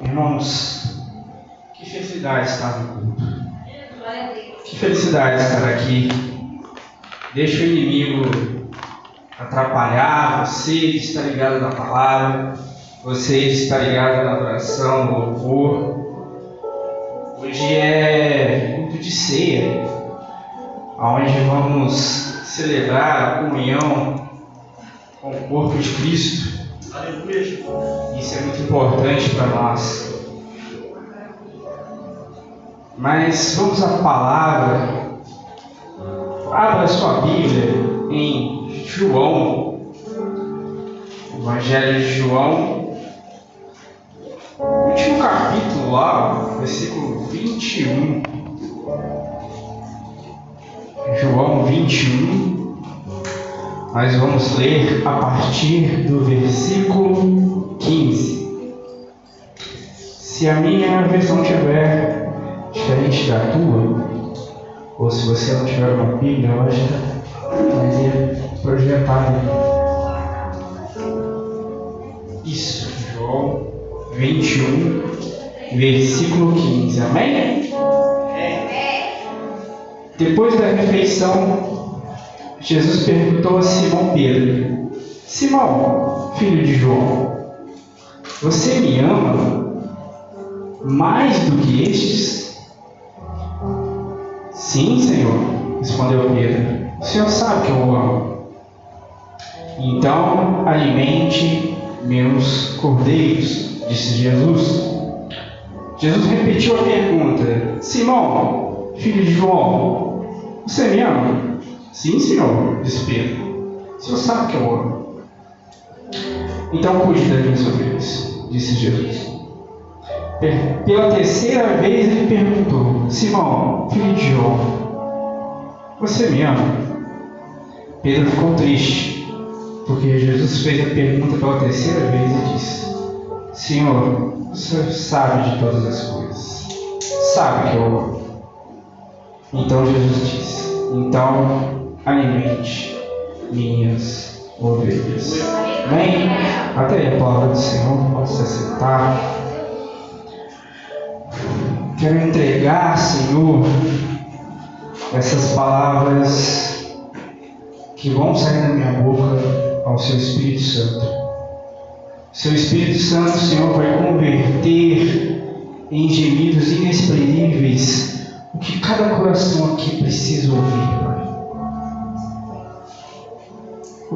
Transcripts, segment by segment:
Irmãos, que felicidade estar no culto. Que felicidade estar aqui. Deixa o inimigo atrapalhar você estar ligado na palavra, você estar ligado na adoração, no louvor. Hoje é culto de ceia, onde vamos celebrar a comunhão com o corpo de Cristo. Isso é muito importante para nós. Mas vamos à palavra. Abra sua Bíblia em João, Evangelho de João, último capítulo lá, versículo 21. João 21. Nós vamos ler a partir do versículo 15. Se a minha versão tiver diferente da tua, ou se você não tiver uma Bíblia, ela já vai projetada. Isso, João 21, versículo 15. Amém? Depois da refeição, Jesus perguntou a Simão Pedro: Simão, filho de João, você me ama mais do que estes? Sim, Senhor, respondeu Pedro. O Senhor sabe que eu o amo. Então, alimente meus cordeiros, disse Jesus. Jesus repetiu a pergunta: Simão, filho de João, você me ama? Sim, Senhor, disse Pedro. O Senhor sabe que eu amo. Então cuide das minhas ovelhas, disse Jesus. Pela terceira vez ele perguntou: Simão, filho de João, você me ama? Pedro ficou triste, porque Jesus fez a pergunta pela terceira vez e disse: Senhor, o Senhor sabe de todas as coisas, sabe que eu amo. Então Jesus disse: Então alimente minhas ovelhas. Amém? Até aí a palavra do Senhor, pode se sentar. Quero entregar, Senhor, essas palavras que vão sair da minha boca ao Seu Espírito Santo. Seu Espírito Santo, Senhor, vai converter em gemidos inexprimíveis o que cada coração aqui precisa ouvir, Pai.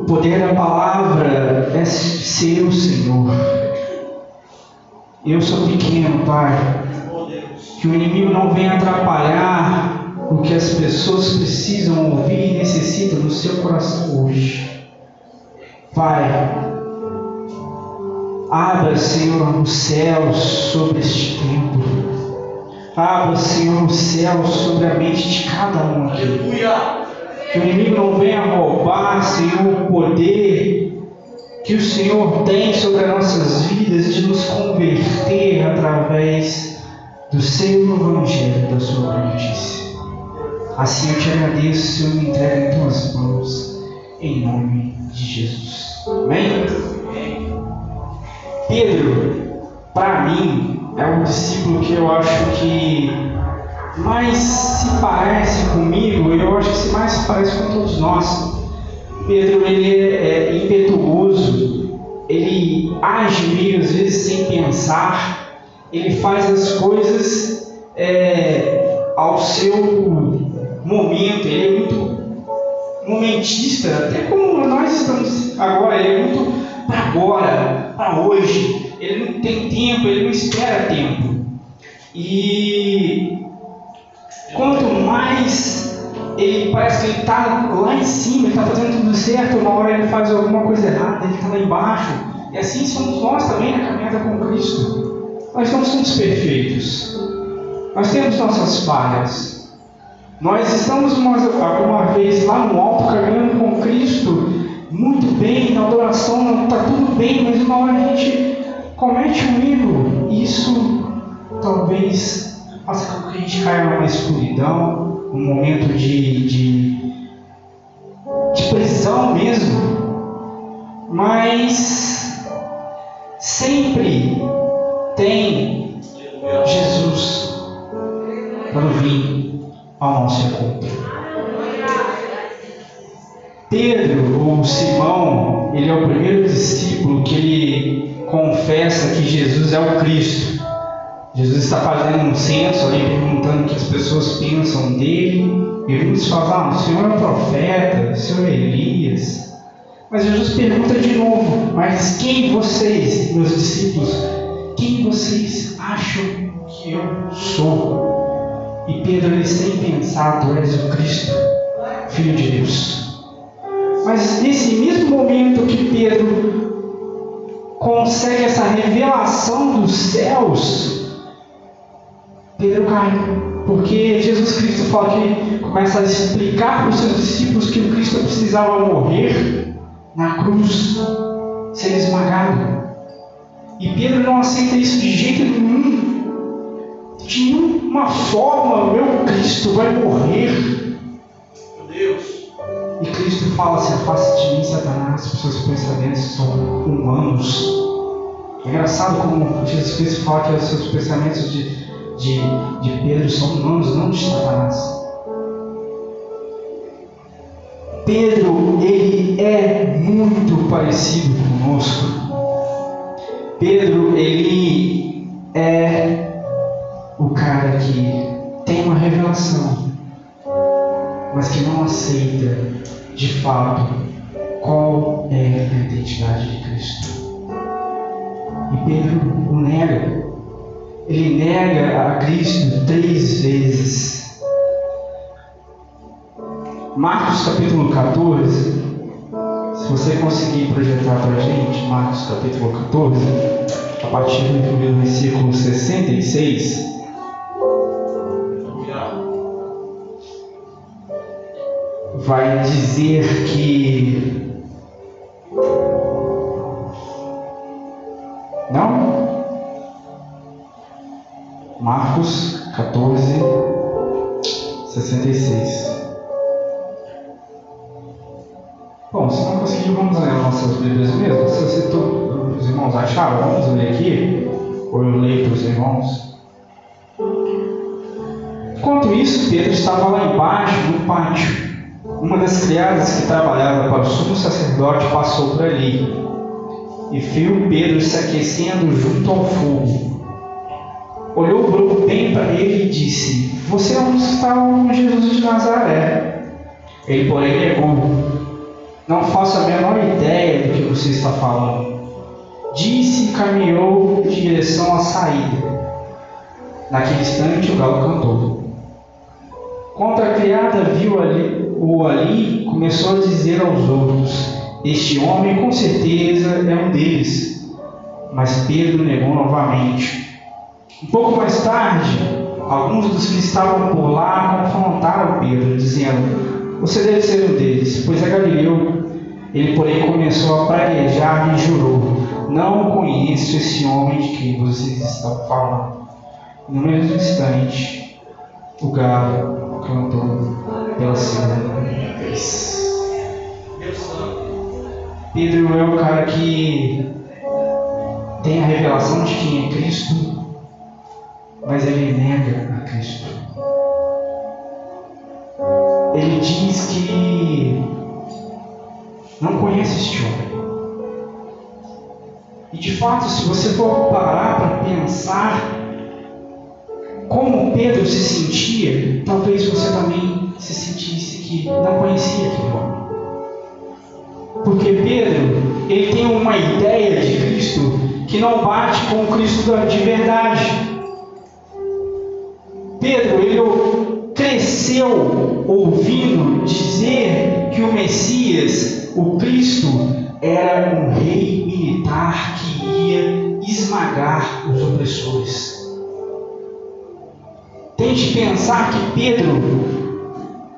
O poder da palavra é seu, Senhor. Eu sou pequeno, Pai que o inimigo não venha atrapalhar o que as pessoas precisam ouvir e necessitam no seu coração hoje. Pai, abra, Senhor, os céus sobre este tempo. Abra, Senhor, os céus sobre a mente de cada um aqui. Que o inimigo não venha roubar, Senhor, o poder que o Senhor tem sobre as nossas vidas de nos converter através do seu Evangelho, da sua notícia. Assim eu te agradeço, Senhor, me entrega em tuas mãos, em nome de Jesus. Amém? Pedro, para mim, é um discípulo que eu acho que mais se parece comigo, eu acho que se mais se parece com todos nós. Pedro, ele é, é impetuoso, ele age meio às vezes sem pensar, ele faz as coisas é, ao seu momento, ele é muito momentista, até como nós estamos agora, ele é muito para agora, para hoje, ele não tem tempo, ele não espera tempo. E quanto mais ele parece que ele está lá em cima, ele está fazendo tudo certo, uma hora ele faz alguma coisa errada, ele está lá embaixo. E assim somos nós também na caminhada com Cristo. Nós não somos perfeitos. Nós temos nossas falhas. Nós estamos uma, vez lá no alto caminhando com Cristo, muito bem, na adoração está tudo bem, mas uma hora a gente comete um erro. Isso talvez faça com que a gente caia numa escuridão, um momento de, de, de prisão mesmo. Mas sempre tem Jesus para vir ao nosso encontro. Pedro, ou Simão, ele é o primeiro discípulo que ele confessa que Jesus é o Cristo. Jesus está fazendo um censo ali, perguntando o que as pessoas pensam dele. E muitos falam, ah, o Senhor é profeta, o Senhor é Elias. Mas Jesus pergunta de novo, mas quem vocês, meus discípulos, quem vocês acham que eu sou? E Pedro, ele sem pensar, tu és o Cristo, Filho de Deus. Mas nesse mesmo momento que Pedro consegue essa revelação dos céus, Pedro cai. Porque Jesus Cristo fala que começa a explicar para os seus discípulos que o Cristo precisava morrer na cruz, ser esmagado. E Pedro não aceita isso de jeito nenhum. De nenhuma forma, meu Cristo vai morrer. Meu Deus. E Cristo fala: se afaste de mim, Satanás, porque seus pensamentos são humanos. É engraçado como Jesus Cristo fala que os seus pensamentos de, de, de Pedro são humanos, não de Satanás. Pedro, ele é muito parecido conosco. Pedro, ele é o cara que tem uma revelação mas que não aceita de fato qual é a identidade de Cristo. E Pedro o nega. Ele nega a Cristo três vezes. Marcos capítulo 14, se você conseguir projetar para a gente, Marcos capítulo 14, a partir do versículo 66. vai dizer que Marcos 14, 66. Bom, se não conseguir, vamos ler nossas Bíblias mesmo. Se você, os irmãos acharam, vamos ler aqui. Ou eu leio para os irmãos. Enquanto isso, Pedro estava lá embaixo no pátio uma das criadas que trabalhava para o sumo sacerdote passou por ali e viu Pedro se aquecendo junto ao fogo. Olhou bem para ele e disse: Você não está com Jesus de Nazaré. Ele, porém, negou: Não faço a menor ideia do que você está falando. Disse e caminhou em direção à saída. Naquele instante, o galo cantou. Quando a criada viu ali o ali começou a dizer aos outros: Este homem com certeza é um deles. Mas Pedro negou novamente. Um pouco mais tarde, alguns dos que estavam por lá confrontaram Pedro, dizendo: Você deve ser um deles, pois é Galileu. Ele, porém, começou a praguejar e jurou: Não conheço esse homem de quem vocês estão falando. No mesmo instante, o galo cantou pela segunda vez. Pedro é o cara que tem a revelação de quem é Cristo, mas ele nega a Cristo. Ele diz que não conhece este homem. E de fato, se você for parar para pensar como Pedro se sentia, talvez você também se sentisse que não conhecia aquele homem. Porque Pedro, ele tem uma ideia de Cristo que não bate com o Cristo de verdade. Pedro, ele cresceu ouvindo dizer que o Messias, o Cristo, era um rei militar que ia esmagar os opressores. Tente pensar que Pedro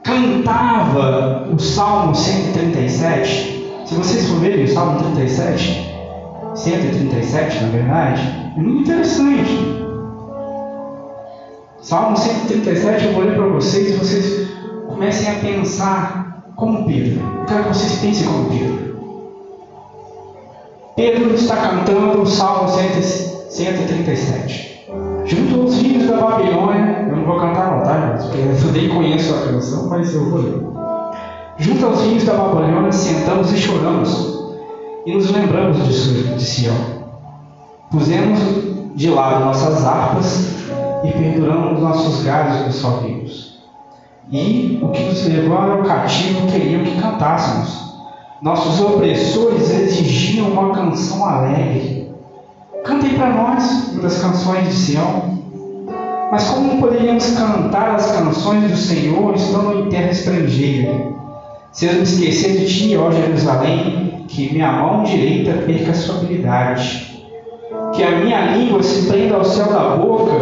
cantava o Salmo 137. Se vocês for verem o Salmo 37, 137 na verdade, é muito interessante. Salmo 137 eu vou ler para vocês e vocês comecem a pensar como Pedro. Eu quero que vocês pensem como Pedro. Pedro está cantando o Salmo 137. Junto aos filhos da Babilônia, eu não vou cantar não, tá? Porque eu nem conheço a canção, mas eu vou ler. Junto aos filhos da Babilônia, sentamos e choramos, e nos lembramos de, de Sião. Pusemos de lado nossas harpas e penduramos nossos galhos nos salveiros. E o que nos levou ao cativo queriam que cantássemos. Nossos opressores exigiam uma canção alegre. Cantem para nós das canções de Sião. Mas como poderíamos cantar as canções do Senhor estando em terra estrangeira? Se eu me esquecer de ti, ó Jerusalém, que minha mão direita perca a sua habilidade, que a minha língua se prenda ao céu da boca,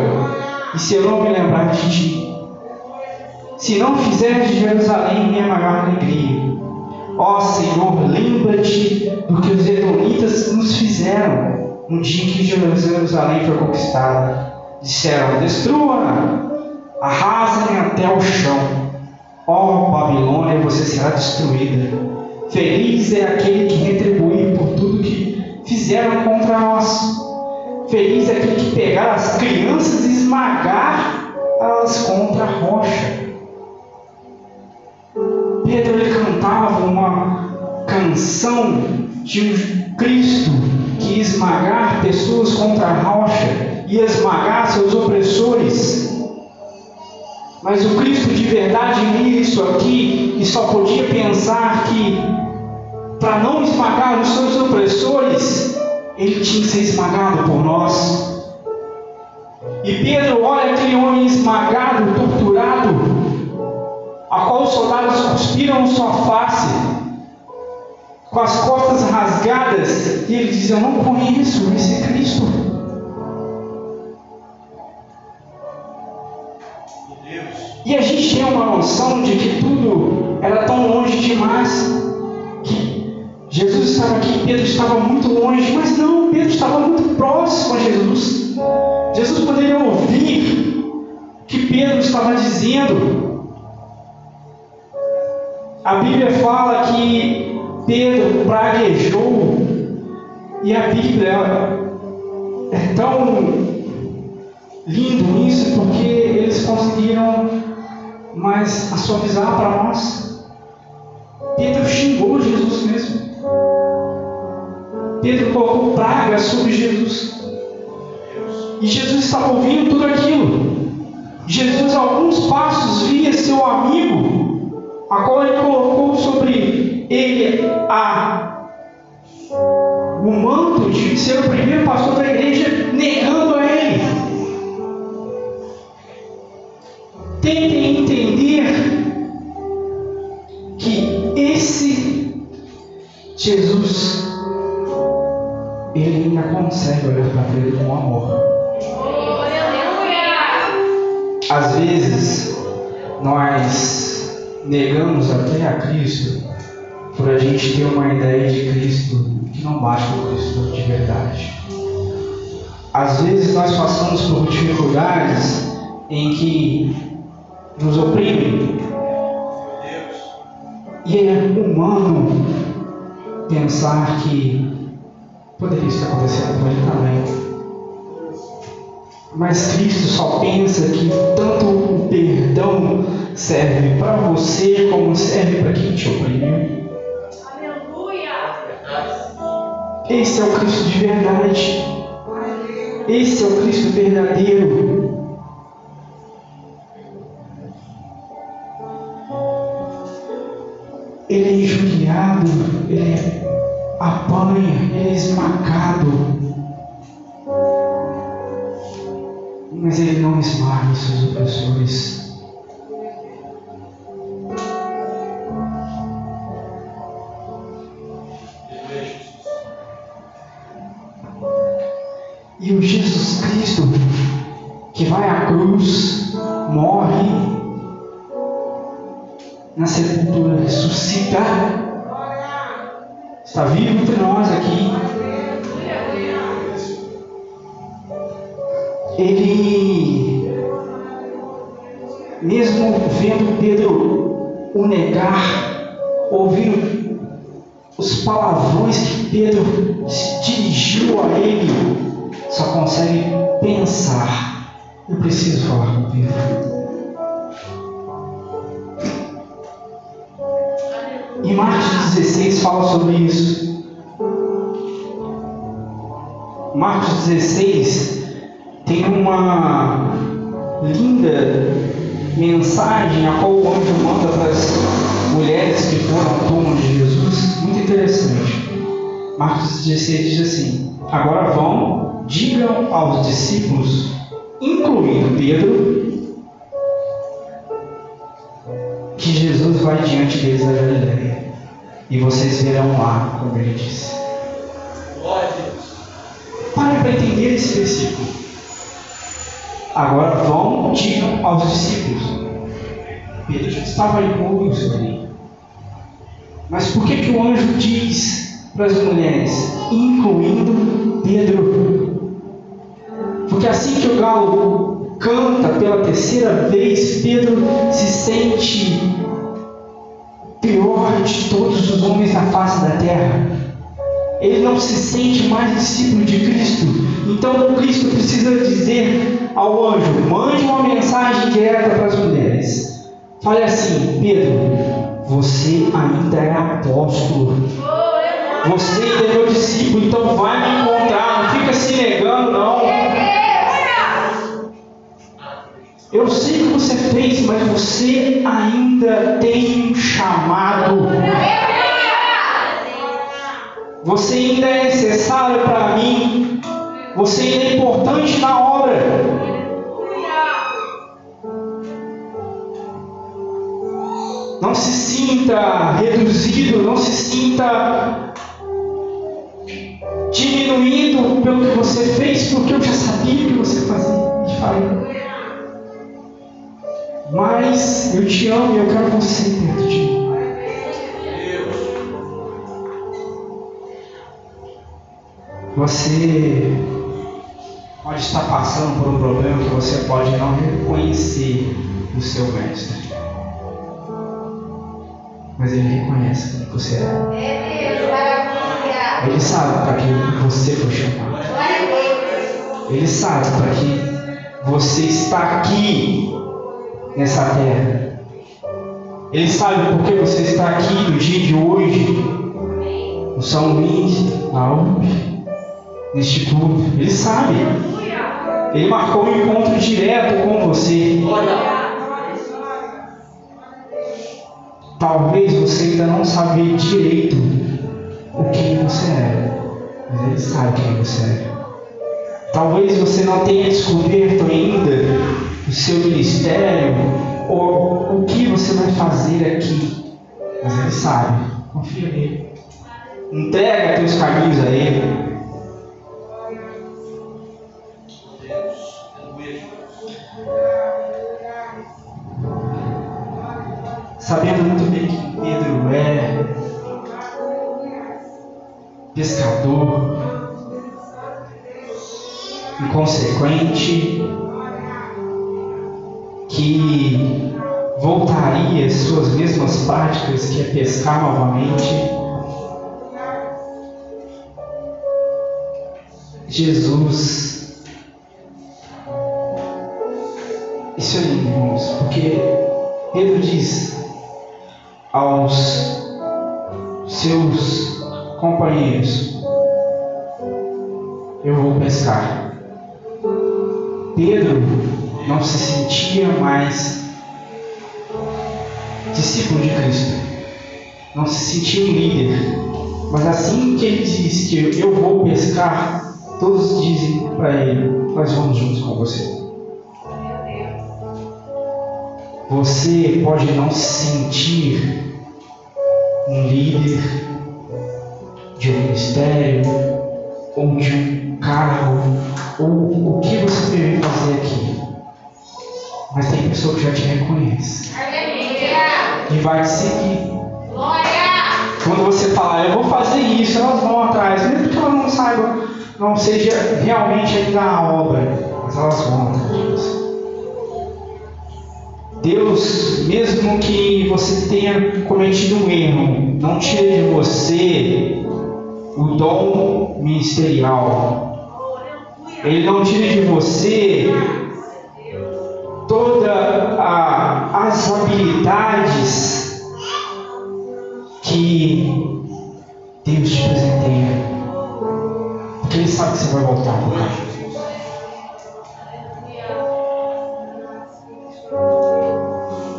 e se eu não me lembrar de ti, se não fizer de Jerusalém minha maior alegria, ó Senhor, lembra-te do que os edomitas nos fizeram no dia que Jerusalém foi conquistada. Disseram: destrua-na, arrasem até o chão Ó Babilônia, você será destruída. Feliz é aquele que retribui por tudo que fizeram contra nós. Feliz é aquele que pegar as crianças e esmagar elas contra a rocha. Pedro ele cantava uma canção de Cristo que esmagar pessoas contra a rocha, ia esmagar seus opressores. Mas o Cristo de verdade lia isso aqui e só podia pensar que, para não esmagar os seus opressores, ele tinha que ser esmagado por nós. E Pedro olha aquele homem esmagado, torturado, a qual os soldados cuspiram sua face, com as costas rasgadas, e ele diz: Eu não conheço esse Cristo. E a gente tem uma noção de que tudo era tão longe demais, Jesus estava aqui, Pedro estava muito longe, mas não, Pedro estava muito próximo a Jesus. Jesus poderia ouvir o que Pedro estava dizendo. A Bíblia fala que Pedro praguejou, e a Bíblia é tão lindo nisso porque eles conseguiram mas a suavizar para nós. Pedro xingou Jesus mesmo. Pedro colocou praga sobre Jesus. E Jesus estava ouvindo tudo aquilo. Jesus, a alguns passos, via seu amigo, a qual ele colocou sobre ele a, o manto de ser o primeiro pastor da igreja, negando a ele. tentem entender que esse Jesus, ele ainda consegue olhar para ele com amor. Às vezes, nós negamos até a Cristo por a gente ter uma ideia de Cristo que não bate com Cristo de verdade. Às vezes nós passamos por dificuldades em que nos oprime. E é humano pensar que poderia estar acontecendo com ele também. Mas Cristo só pensa que tanto o perdão serve para você como serve para quem te oprime. Aleluia! Esse é o Cristo de verdade. Esse é o Cristo verdadeiro. ele é injuriado, ele apanha, ele é esmagado. Mas ele não esmaga os seus opressores. E o Jesus Cristo que vai à cruz, morre, na sepultura ressuscita. Está vivo entre nós aqui. Ele, mesmo vendo Pedro o negar, ouvindo os palavrões que Pedro dirigiu a ele, só consegue pensar. Eu preciso falar com Pedro. 16 fala sobre isso. Marcos 16 tem uma linda mensagem a qual o anjo manda para as mulheres que foram ao túmulo de Jesus. Muito interessante. Marcos 16 diz assim: Agora vão, digam aos discípulos, incluindo Pedro, que Jesus vai diante deles da Galileia. E vocês verão lá, como ele disse. Pare para entender esse versículo. Agora vão, digam aos discípulos. Pedro já estava incluso ali. Mas por que, que o anjo diz para as mulheres, incluindo Pedro? Porque assim que o galo canta pela terceira vez, Pedro se sente pior de todos os homens na face da terra. Ele não se sente mais discípulo de Cristo. Então, Cristo precisa dizer ao anjo: mande uma mensagem direta para as mulheres. Fale assim, Pedro, você ainda é apóstolo. Você ainda é meu discípulo, então vai me encontrar. Não fica se negando, não. Eu sei o que você fez, mas você ainda tem um chamado. Você ainda é necessário para mim. Você ainda é importante na obra. Não se sinta reduzido, não se sinta diminuído pelo que você fez, porque eu já sabia que você fazia e faria. Mas eu te amo e eu quero você perto de mim. Você pode estar passando por um problema que você pode não reconhecer o seu mestre. Mas ele reconhece quem você é. Ele sabe para que você foi chamado. Ele sabe para que você está aqui nessa terra. Ele sabe por que você está aqui no dia de hoje, no São Luís, na UP neste culto. Ele sabe. Ele marcou um encontro direto com você. Talvez você ainda não sabe direito o que você é, mas ele sabe quem você é. Talvez você não tenha descoberto ainda o seu ministério ou o que você vai fazer aqui, mas ele sabe. Confia nele. Entrega teus caminhos a ele. sabendo muito bem que Pedro é pescador, inconsequente, que voltaria às suas mesmas práticas, que é pescar novamente. Jesus, isso é lindo, irmãos, porque Pedro diz: aos seus companheiros: Eu vou pescar. Pedro não se sentia mais discípulo de Cristo, não se sentia um líder. Mas assim que ele diz que eu vou pescar, todos dizem para ele: Nós vamos juntos com você. Você pode não se sentir um líder de um ministério ou de um cargo ou o que você deve fazer aqui. Mas tem pessoa que já te reconhece e vai te seguir. Quando você falar, eu vou fazer isso, elas vão atrás, mesmo que elas não saibam, não seja realmente ainda a obra, mas elas vão atrás. Deus, mesmo que você tenha cometido um erro, não tire de você o dom ministerial. Ele não tira de você as habilidades que Deus te presenteia. Porque Ele sabe que você vai voltar para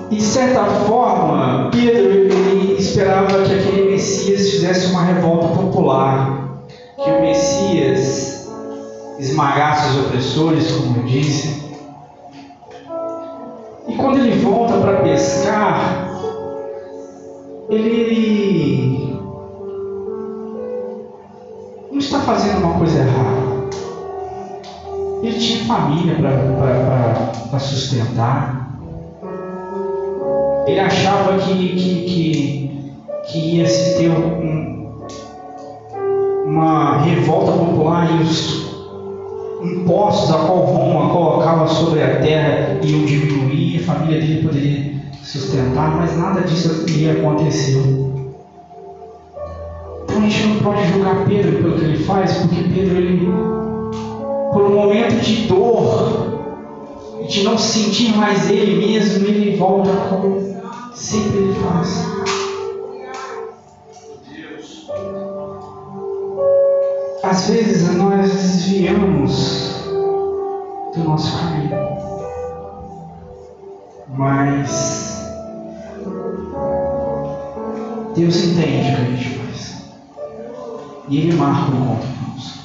de certa forma, Pedro ele esperava que aquele Messias fizesse uma revolta popular, que o Messias esmagasse os opressores, como eu disse. Quando ele volta para pescar, ele não está fazendo uma coisa errada. Ele tinha família para sustentar. Ele achava que, que, que, que ia se ter um, uma revolta popular e os impostos a qual Roma colocava sobre a terra iam diminuir, a família dele poderia sustentar, mas nada disso ia acontecer. Então a gente não pode julgar Pedro pelo que ele faz, porque Pedro, ele, por um momento de dor, de não sentir mais ele mesmo, ele volta como Sempre Ele faz. Às vezes nós desviamos do nosso caminho, mas Deus entende o que a gente faz e Ele marca o encontro conosco.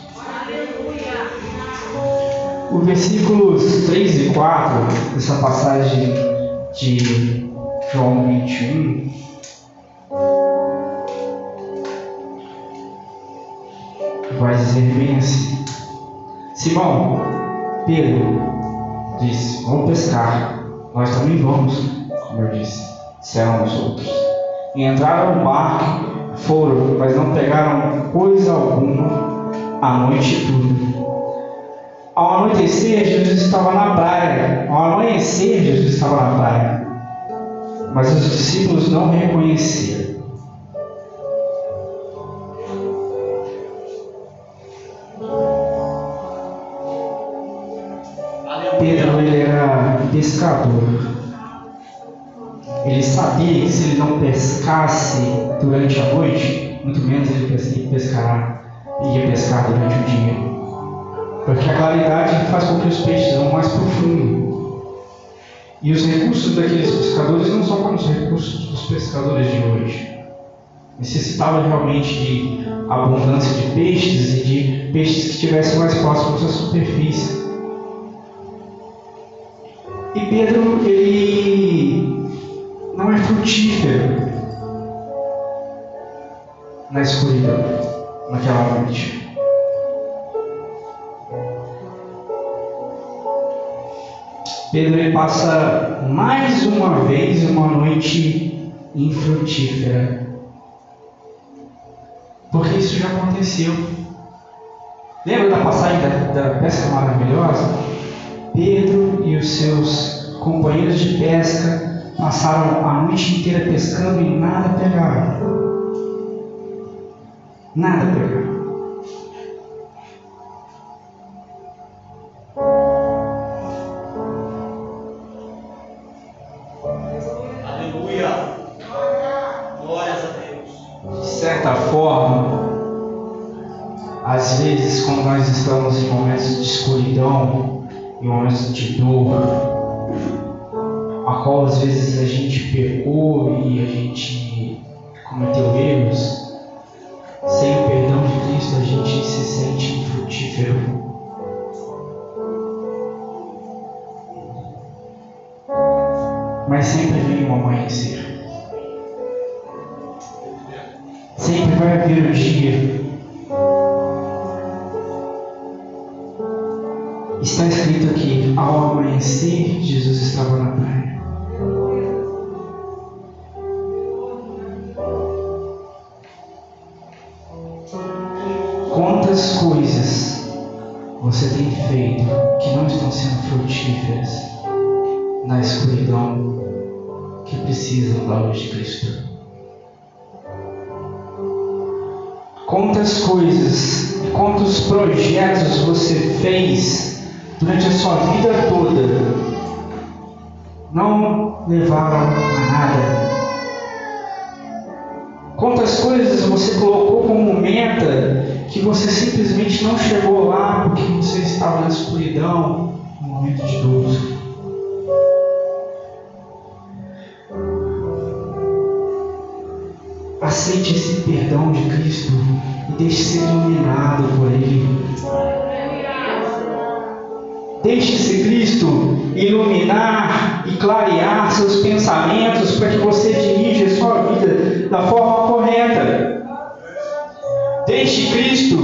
O versículos 3 e 4 dessa passagem de João 21. Dizer bem assim: Simão, Pedro disse: Vamos pescar. Nós também vamos, como eu disse. Disseram os outros. E entraram no barco, foram, mas não pegaram coisa alguma a noite toda. Ao anoitecer, Jesus estava na praia. Ao amanhecer, Jesus estava na praia mas os discípulos não reconheceram. Pescador. Ele sabia que se ele não pescasse durante a noite, muito menos ele pescar, ia pescar durante o dia. Porque a claridade faz com que os peixes vão mais profundo. E os recursos daqueles pescadores não são como os recursos dos pescadores de hoje. Necessitava realmente de abundância de peixes e de peixes que estivessem mais próximos da superfície. E Pedro, ele não é frutífero na escuridão, naquela noite. Pedro ele passa mais uma vez uma noite infrutífera. Porque isso já aconteceu. Lembra da passagem da, da pesca maravilhosa? Pedro e os seus companheiros de pesca passaram a noite inteira pescando e nada pegaram. Nada pegaram. estamos em momentos de escuridão, momentos de dor, a qual às vezes a gente pecou e a gente cometeu erros, sem o perdão de Cristo a gente se sente infrutífero. Mas sempre vem um amanhecer. Sempre vai haver um dia amanhecer, Jesus estava na praia. Quantas coisas você tem feito que não estão sendo frutíferas na escuridão que precisam da luz de Cristo? Quantas coisas, quantos projetos você fez durante a sua vida toda não levaram a nada? Quantas coisas você colocou como meta que você simplesmente não chegou lá porque você estava na escuridão, no momento de dor? Aceite esse perdão de Cristo e deixe ser iluminado por Ele. Deixe esse Cristo iluminar e clarear seus pensamentos para que você dirija a sua vida da forma correta. Deixe Cristo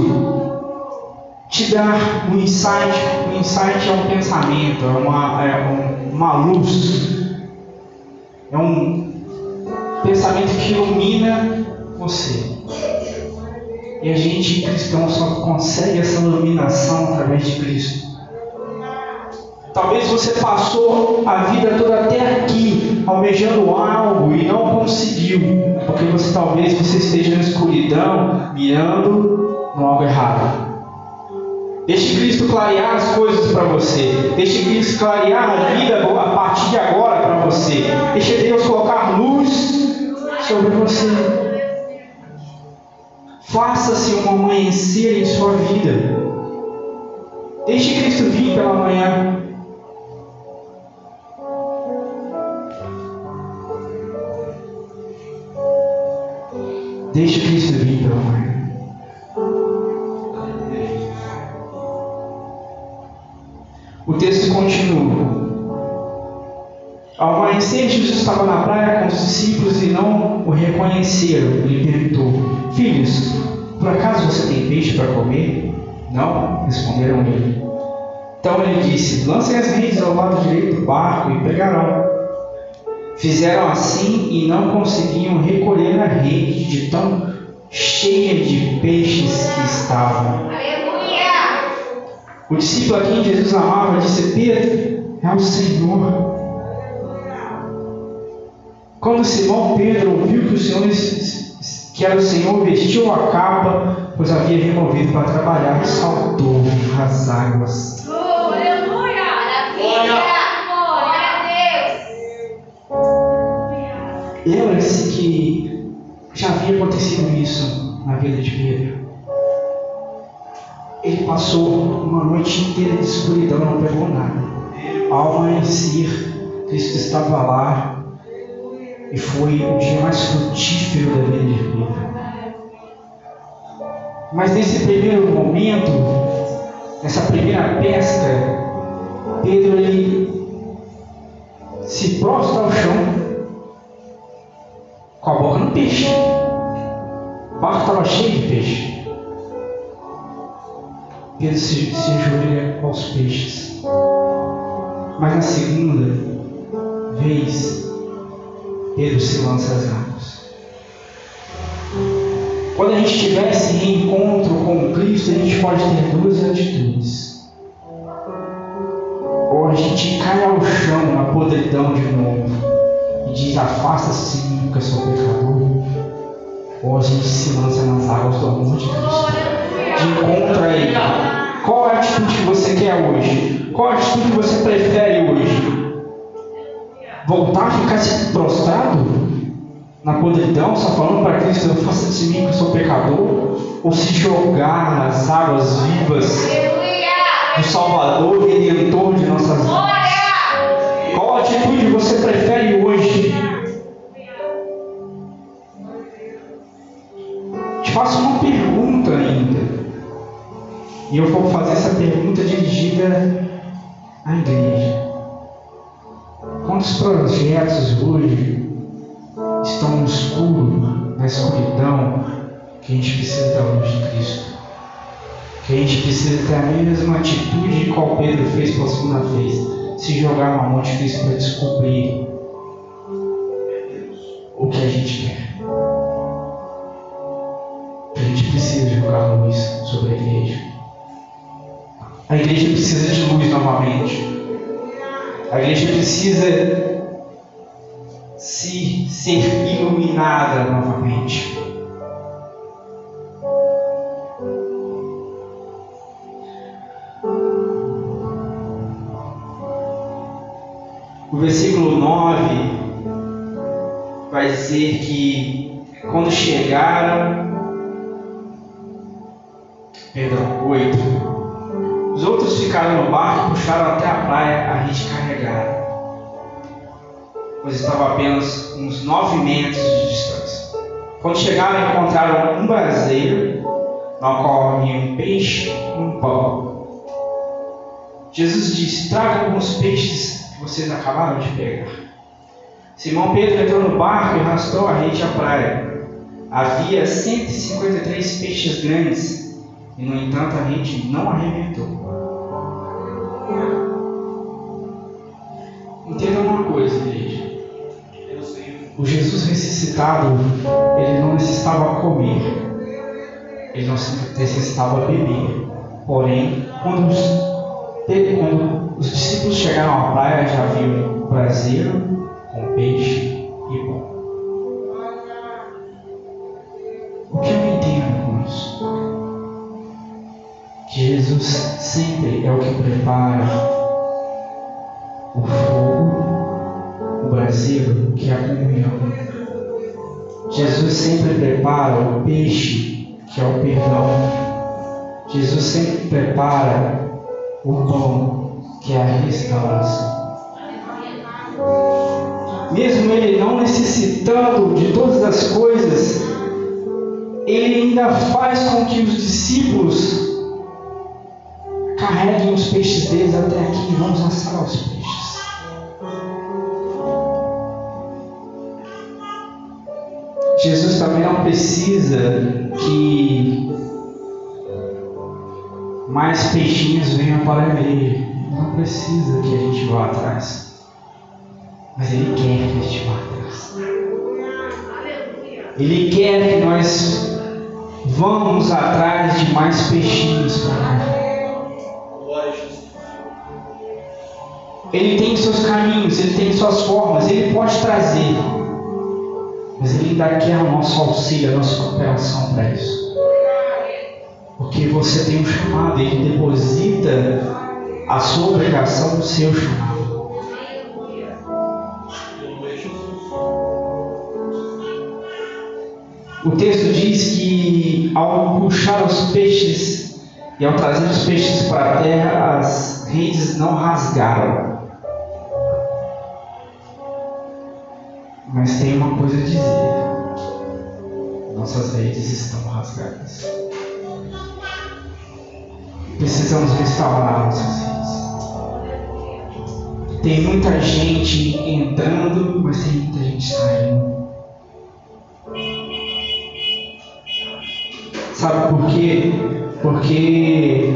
te dar um insight. Um insight é um pensamento, é uma, é uma luz, é um pensamento que ilumina você. E a gente cristão só consegue essa iluminação através de Cristo. Talvez você passou a vida toda até aqui almejando algo e não conseguiu, porque você talvez você esteja na escuridão mirando no algo errado. Deixe Cristo clarear as coisas para você. Deixe Cristo clarear a vida a partir de agora para você. Deixe Deus colocar luz sobre você. Faça-se um amanhecer em sua vida. Deixe Cristo vir pela manhã. Deixe Cristo vir pela manhã. O texto continua. Ao amanhecer, Jesus estava na praia com os discípulos e não o reconheceram. Ele perguntou: Filhos, por acaso você tem peixe para comer? Não, responderam ele. Então ele disse: Lancem as redes ao lado direito do barco e pegarão. Fizeram assim e não conseguiam recolher a rede de tão cheia de peixes que estavam. O discípulo a quem Jesus amava disse: Pedro, é o Senhor. Quando Simão Pedro ouviu que o Senhor que era o Senhor, vestiu a capa, pois havia removido para trabalhar, saltou as águas. Lembra-se que já havia acontecido isso na vida de Pedro. Ele passou uma noite inteira de escuridão, não pegou nada. Ao amanhecer, Cristo estava lá e foi o dia mais frutífero da vida de Pedro. Mas nesse primeiro momento, nessa primeira pesca, Pedro ele se prostra ao chão com a boca no peixe. O barco estava cheio de peixe. Pedro se, se ajoelha aos peixes. Mas na segunda vez, Pedro se lança às águas. Quando a gente tiver esse reencontro com Cristo, a gente pode ter duas atitudes. Ou a gente cai ao chão na podridão de novo e diz: Afasta-se de mim, porque eu sou pecador. Ou a gente se lança nas águas do amor de Cristo. De encontro a Ele. Qual é a atitude que você quer hoje? Qual é a atitude que você prefere hoje? voltar a ficar se prostrado na podridão, só falando para Cristo, faça de mim que eu sou pecador, ou se jogar nas águas vivas do Salvador, Redentor de nossas vidas. Atitude você prefere hoje? Te faço uma pergunta ainda. E eu vou fazer essa pergunta dirigida à igreja. Quantos projetos hoje estão no escuro, na escuridão, que a gente precisa da luz de Cristo? Que a gente precisa ter a mesma atitude que qual Pedro fez pela segunda vez, se jogar na mão Cristo para descobrir o que a gente quer. A gente precisa jogar luz sobre a igreja. A igreja precisa de luz novamente. A igreja precisa se ser iluminada novamente. O versículo 9 vai dizer que quando chegaram. Perdão, 8. Os outros ficaram no barco e puxaram até a praia a rede carregada, pois estava apenas uns 9 metros de distância. Quando chegaram, encontraram um braseiro, no qual havia um peixe e um pão. Jesus disse: Traga alguns peixes vocês acabaram de pegar. Simão Pedro entrou no barco e arrastou a rede à praia. Havia 153 peixes grandes, e no entanto a rede não arrebentou. Entenda uma coisa, igreja. O Jesus ressuscitado, ele não necessitava comer, ele não necessitava beber. Porém, quando os, quando os discípulos chegaram à praia, já viram prazer com peixe e pão. O que eu entendo com isso? Que Jesus sempre é o que prepara o fogo, o braseiro, que é a comunhão. Jesus sempre prepara o peixe, que é o perdão. Jesus sempre prepara o pão, que é a restauração mesmo ele não necessitando de todas as coisas, ele ainda faz com que os discípulos carreguem os peixes deles até aqui e vamos assar os peixes. Jesus também não precisa que mais peixinhos venham para a igreja. Não precisa que a gente vá atrás. Mas Ele quer que a gente vá atrás. Ele quer que nós vamos atrás de mais peixinhos para cá. Ele tem seus caminhos, ele tem suas formas, ele pode trazer. Mas ele ainda quer o nosso auxílio, a nossa cooperação para isso. Porque você tem um chamado, ele deposita a sua obrigação no seu chamado. O texto diz que ao puxar os peixes e ao trazer os peixes para a terra, as redes não rasgaram. Mas tem uma coisa a dizer: nossas redes estão rasgadas. Precisamos restaurar nossas redes. Tem muita gente entrando, mas tem muita gente saindo. Sabe por quê? Porque,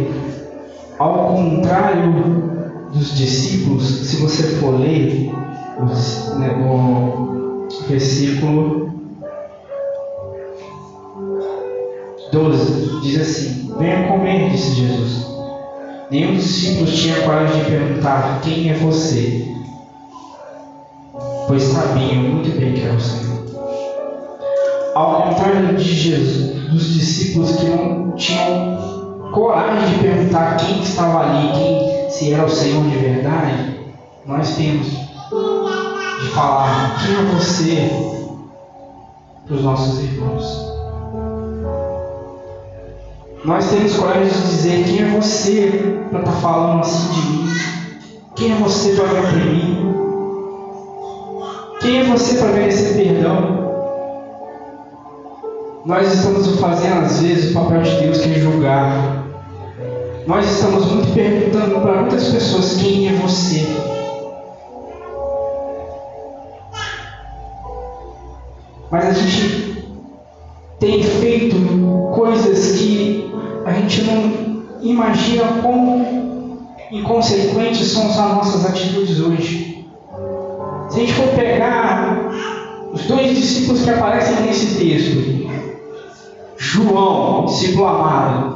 ao contrário dos discípulos, se você for ler né, no versículo 12, diz assim: Venha comer, disse Jesus. Nenhum dos discípulos tinha coragem de perguntar: Quem é você? Pois sabiam muito bem que era o Senhor. Ao contrário de Jesus, dos discípulos que não tinham coragem de perguntar quem estava ali, quem se era o Senhor de verdade, nós temos de falar quem é você para os nossos irmãos. Nós temos coragem de dizer quem é você para estar tá falando assim de mim. Quem é você para me oprimir? Quem é você para merecer perdão? Nós estamos fazendo, às vezes, o papel de Deus que é julgar. Nós estamos muito perguntando para muitas pessoas quem é você. Mas a gente feito coisas que a gente não imagina quão inconsequentes são as nossas atitudes hoje. Se a gente for pegar os dois discípulos que aparecem nesse texto, João, discípulo amado,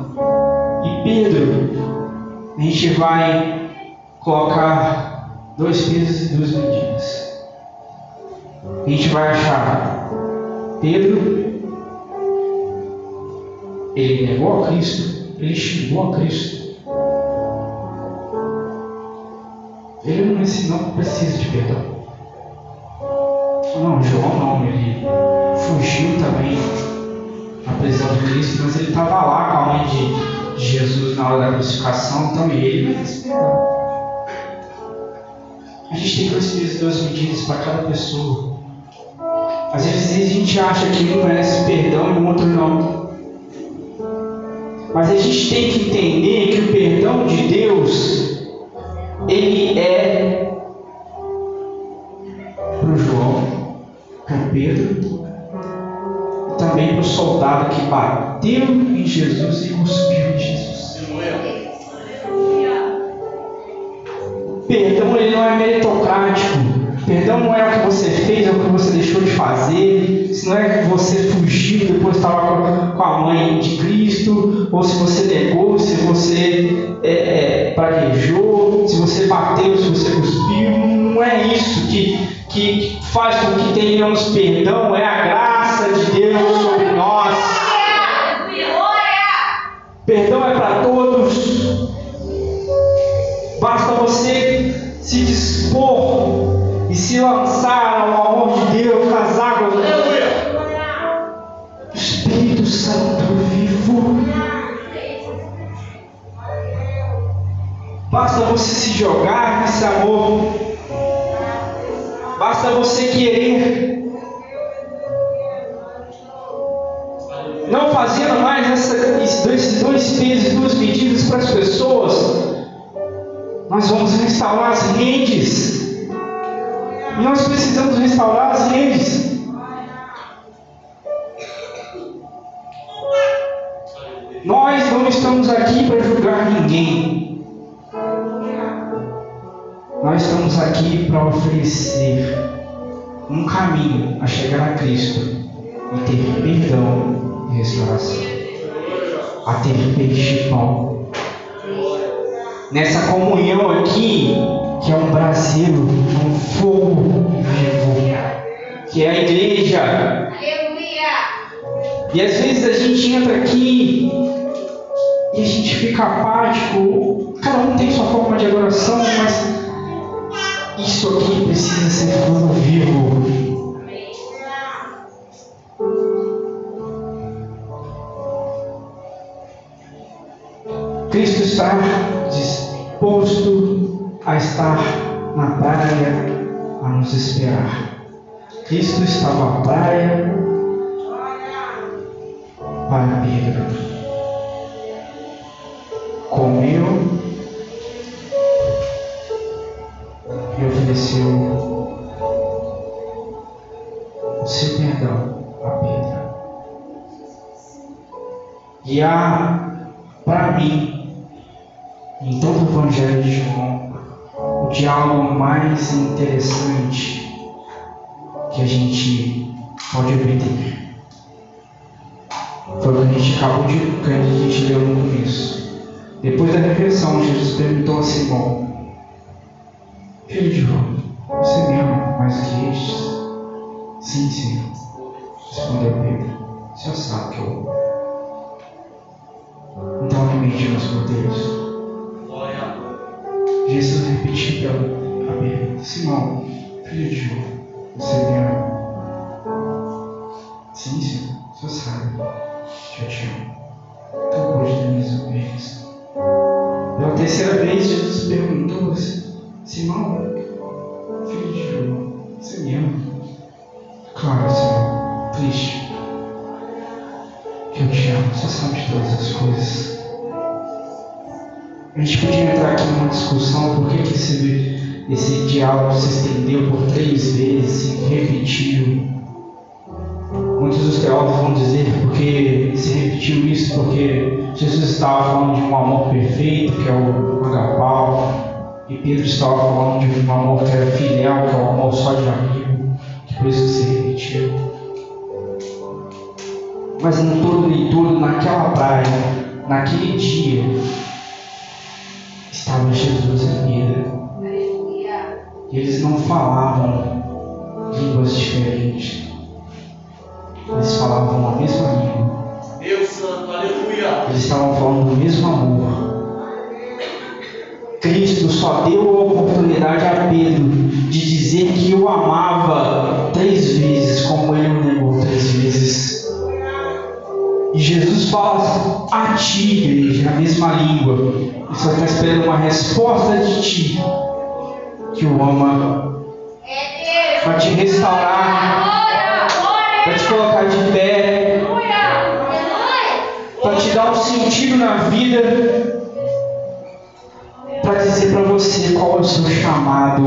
e Pedro, a gente vai colocar dois pesos e duas medidas. A gente vai achar Pedro, ele negou a Cristo, ele xingou a Cristo. Ele não ensinou que precisa de perdão. Não, João não, ele fugiu também na prisão de Cristo, mas ele estava lá com a mãe de Jesus na hora da crucificação, então ele merece perdão. A gente tem dois pesos, duas medidas para cada pessoa. Às vezes a gente acha que um merece perdão e o outro não. Mas a gente tem que entender que o perdão de Deus, ele é para o João, para o Pedro, também para o soldado que bateu em Jesus e cuspiu em Jesus. Perdão ele não é meritocrático. Perdão não é o que você fez, é o que você deixou de fazer. Se não é que você fugiu depois estava com a mãe de Cristo, ou se você negou, se você é, é, praguejou, se você bateu, se você cuspiu. Não é isso que, que faz com que tenhamos perdão, é a graça de Deus sobre nós. Perdão é para todos. Basta você se dispor e se lançar ao amor de Deus nas águas. Basta você se jogar nesse amor. Basta você querer. Não fazendo mais essa, esses dois pesos duas medidas para as pessoas. Nós vamos restaurar as redes. E nós precisamos restaurar as redes. Nós não estamos aqui para julgar ninguém. Estamos aqui para oferecer um caminho a chegar a Cristo e ter perdão e restauração. A ter peixe e pão. Nessa comunhão aqui, que é um braseiro, um fogo vivo, que é a igreja. E às vezes a gente entra aqui e a gente fica apático. Cada um tem sua forma de adoração, mas isso aqui precisa ser fogo vivo. Cristo está disposto a estar na praia a nos esperar. Cristo estava na praia para Pedro. Comeu ofereceu o seu perdão a Pedro. E há, para mim, em todo o Evangelho de João, o diálogo mais interessante que a gente pode obter. Foi o que a gente acabou de, que a gente leu no começo. Depois da refeição, Jesus perguntou a Simão, Filho de João, você me ama mais que estes? Sim, Senhor. Respondeu Pedro. O Senhor sabe que eu amo. Então alimente meus cordeiros. Jesus repetiu para a pergunta: Simão, filho de João, você me ama? Sim, Senhor. O Senhor sabe que eu te amo. Então cuide das minhas ovelhas. Pela terceira vez, Jesus perguntou: Simão, filho de João, você me ama? Claro, Senhor. Triste. Que eu te amo. Você sabe de todas as coisas. A gente podia entrar aqui numa discussão por que esse, esse diálogo se estendeu por três vezes, se repetiu. Muitos dos teólogos vão dizer porque se repetiu isso porque Jesus estava falando de um amor perfeito, que é o agapau, e Pedro estava falando de um amor que era filial, que é o amor só de amigo, que por isso que se repetiu. Mas no todo e tudo, naquela praia, naquele dia, estava Jesus e Pedro. E eles não falavam línguas diferentes. Eles falavam a mesma língua. Deus Santo, aleluia. Eles estavam falando do mesmo amor. Só deu a oportunidade a Pedro de dizer que o amava três vezes, como ele o negou três vezes. E Jesus fala a ti, igreja, na mesma língua. E só está esperando uma resposta de ti, que o ama, para te restaurar, para te colocar de pé, para te dar um sentido na vida dizer para você qual é o seu chamado.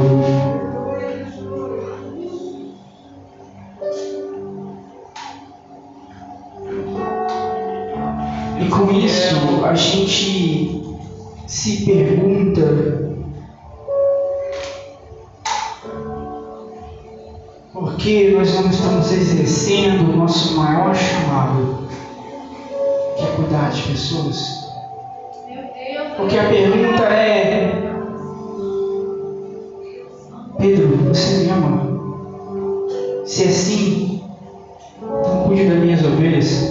E com isso a gente se pergunta por que nós não estamos exercendo o nosso maior chamado, que é cuidar de pessoas. Porque a pergunta é: Pedro, você me ama? Se é sim, então cuide das minhas ovelhas.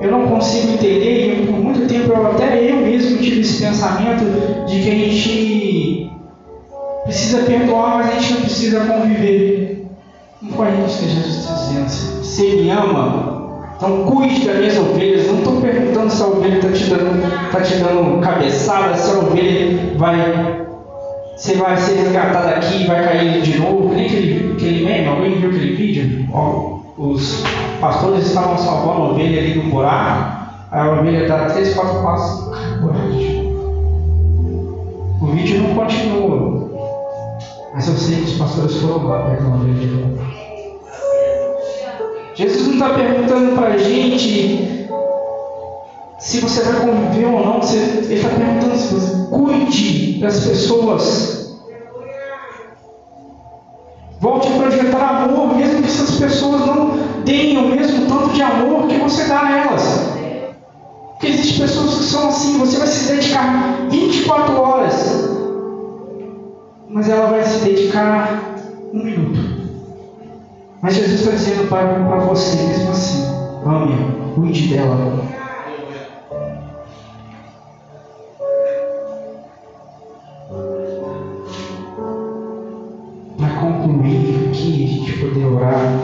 Eu não consigo entender, e por muito tempo eu, até eu mesmo tive esse pensamento de que a gente precisa perdoar, mas a gente não precisa conviver. Não foi isso que Jesus está dizendo. Você me ama? Então cuide das minhas ovelhas. Não estou perguntando se a ovelha está te, dando, tá te dando cabeçada, se a ovelha vai. Você vai ser resgatada aqui e vai cair de novo. Nem aquele, aquele meme, alguém viu aquele vídeo? Ó, os pastores estavam salvando a ovelha ali no buraco. A ovelha dá três, quatro passos. O vídeo não continua. Mas eu sei que os pastores foram lá perto da ovelha de novo. Jesus não está perguntando para a gente se você vai conviver ou não. Ele está perguntando se você cuide das pessoas. Volte a projetar amor, mesmo que essas pessoas não tenham o mesmo tanto de amor que você dá a elas. Porque existem pessoas que são assim, você vai se dedicar 24 horas, mas ela vai se dedicar um minuto. Mas Jesus está dizendo para você, mesmo assim, ame, cuide dela. Para concluir aqui, a gente poder orar,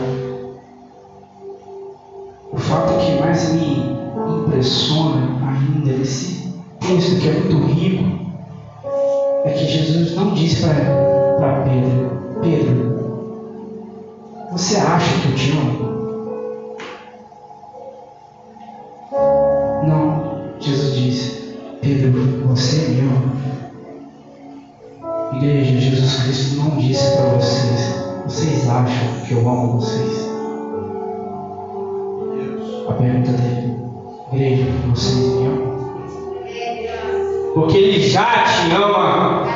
o fato que mais me impressiona ainda nesse texto que é muito rico é que Jesus não disse para Pedro, Pedro, você acha que eu te amo? Não, Jesus disse, Pedro, você me ama. Igreja, Jesus Cristo não disse para vocês, vocês acham que eu amo vocês? A pergunta dele, igreja, vocês me amam? Porque ele já te ama.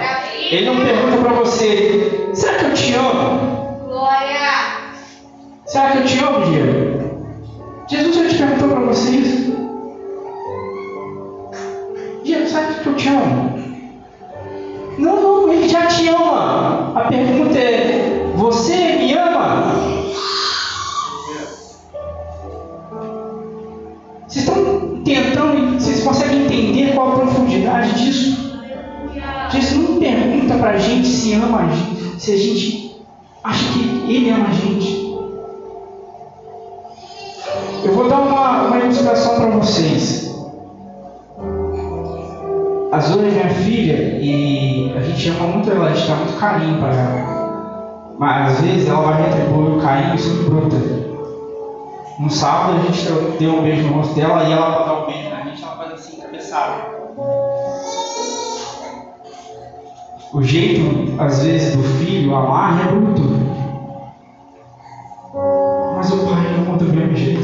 Ele não pergunta para você, será que eu te amo? Será que eu te amo, Diego? Jesus já te perguntou para você isso? Diego, será que eu te amo? Não, não, ele já te ama. A pergunta é: você me ama? Vocês estão tentando, vocês conseguem entender qual a profundidade disso? Jesus não pergunta para a gente se ama a gente, se a gente acha que ele ama a gente. Para vocês. A Zoe é minha filha e a gente ama muito ela, a gente dá muito carinho para ela. Mas às vezes ela vai retribuir o carinho sendo bruta. No sábado a gente deu um beijo no rosto dela e ela, dar um beijo na gente, ela faz assim, cabeçada. O jeito, às vezes, do filho amar é bruto. Mas o pai ama do mesmo jeito.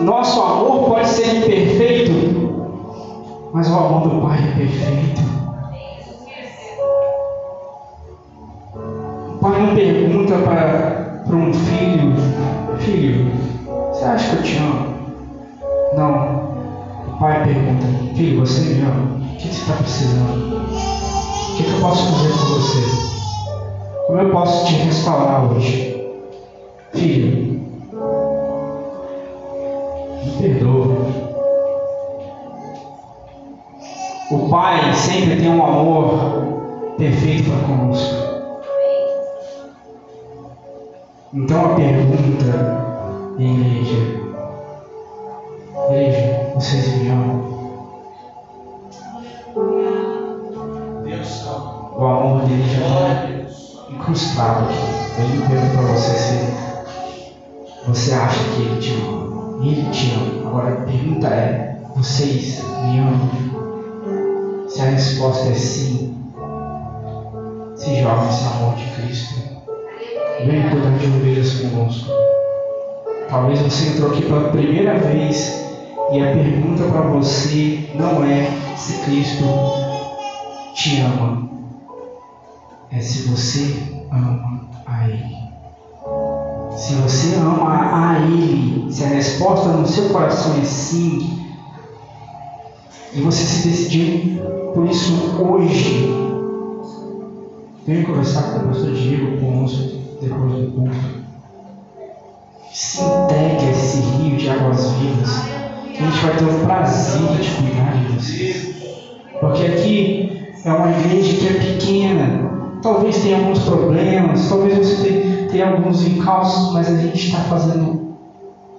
Nosso amor pode ser imperfeito, mas o amor do Pai é perfeito. O pai não pergunta para, um filho: Filho, você acha que eu te amo? Não. O pai pergunta: Filho, você me ama? O que você está precisando? O que eu posso fazer por você? Como eu posso te restaurar hoje? Filho, me perdoa. o Pai sempre tem um amor perfeito para conosco. Então a pergunta, igreja, igreja, vocês me amam? O amor dele já está incrustado aqui. Ele pergunta para você se você acha que ele te ama. Ele te ama. Agora a pergunta é: vocês me amam? Se a resposta é sim, se joga esse amor de Cristo. Vem cuidar de ovelhas conosco. Talvez você entrou aqui pela primeira vez e a pergunta para você não é se Cristo te ama, é se você ama a Ele. Se você ama a Ele, se a resposta no seu coração é sim, e você se decidiu por isso hoje, venha conversar com o pastor Diego Ponço depois do culto. Se entregue a esse rio de águas vivas, a gente vai ter o prazer de cuidar de vocês. Porque aqui é uma igreja que é pequena, talvez tenha alguns problemas, talvez você tenha, tenha alguns encalços, mas a gente está fazendo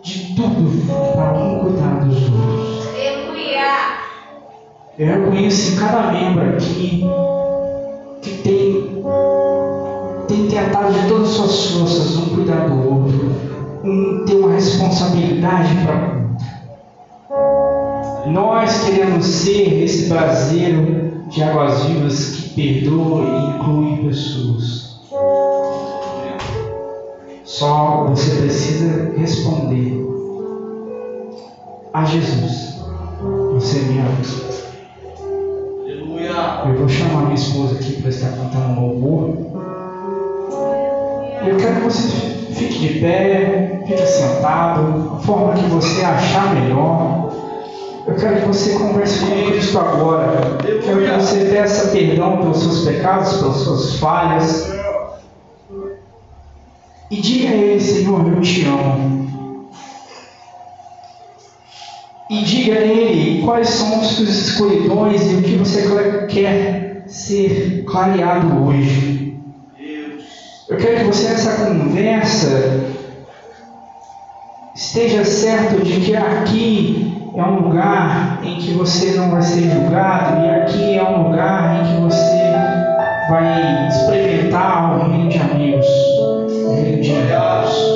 de tudo para um cuidar dos outros. Eu reconheço cada membro aqui que tem, tem tentado de todas as suas forças um cuidar do outro, um ter uma responsabilidade para nós queremos ser esse braseiro de águas vivas que perdoa e inclui pessoas. Só você precisa responder a Jesus. Você me ama. Aleluia. Eu vou chamar minha esposa aqui para estar cantando um louvor. Eu quero que você fique de pé, fique sentado, a forma que você achar melhor. Eu quero que você converse com Cristo agora. Eu quero que você peça perdão pelos seus pecados, pelas suas falhas. E diga a Ele, Senhor, eu te amo. E diga a Ele quais são as suas escuridões e o que você quer ser clareado hoje. Eu quero que você nessa conversa esteja certo de que aqui é um lugar em que você não vai ser julgado e aqui é um lugar em que você vai experimentar o reino de amigos, Deus.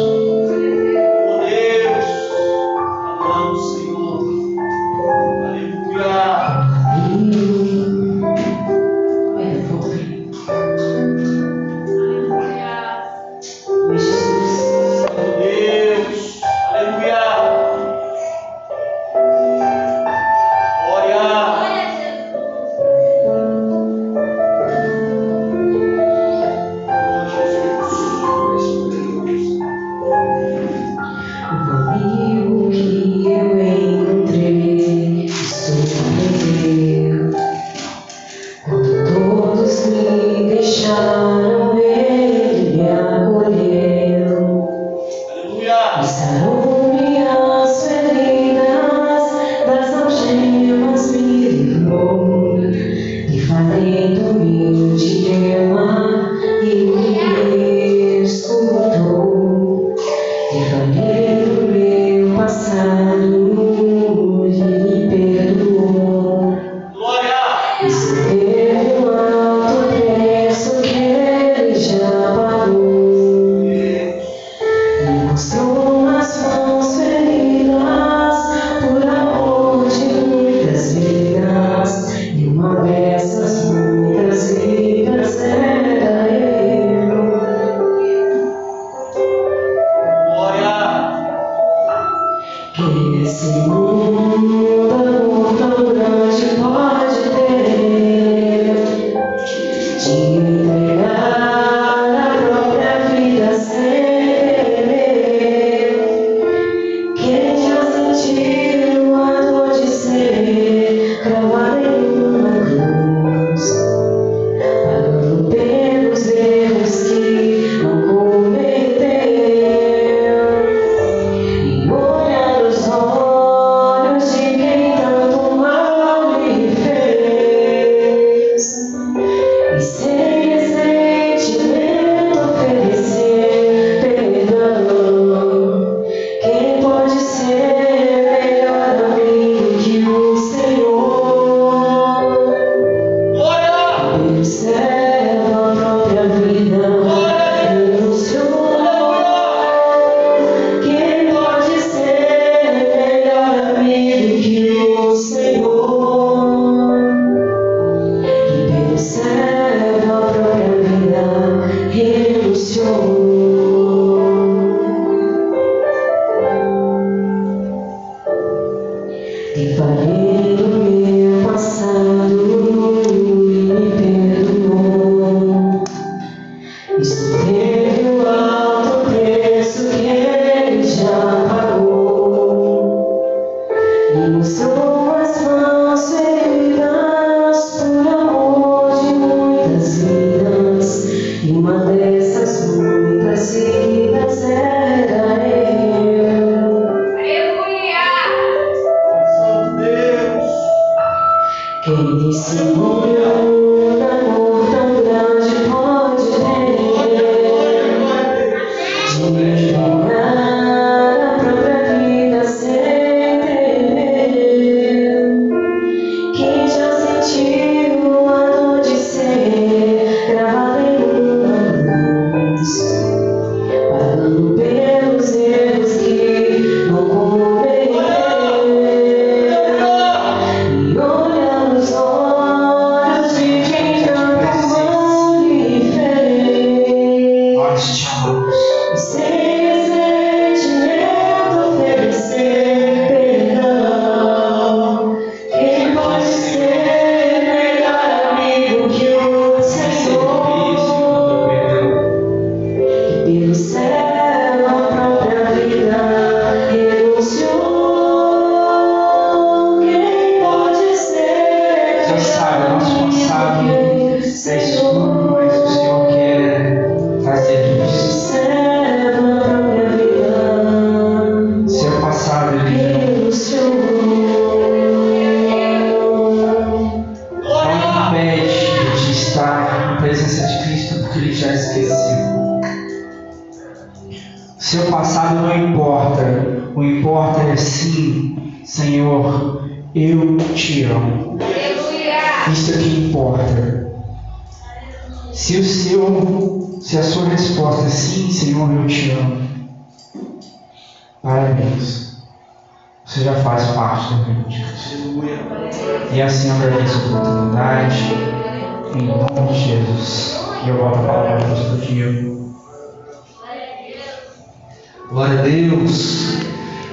Deus.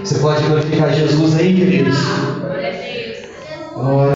Você pode glorificar Jesus aí, queridos?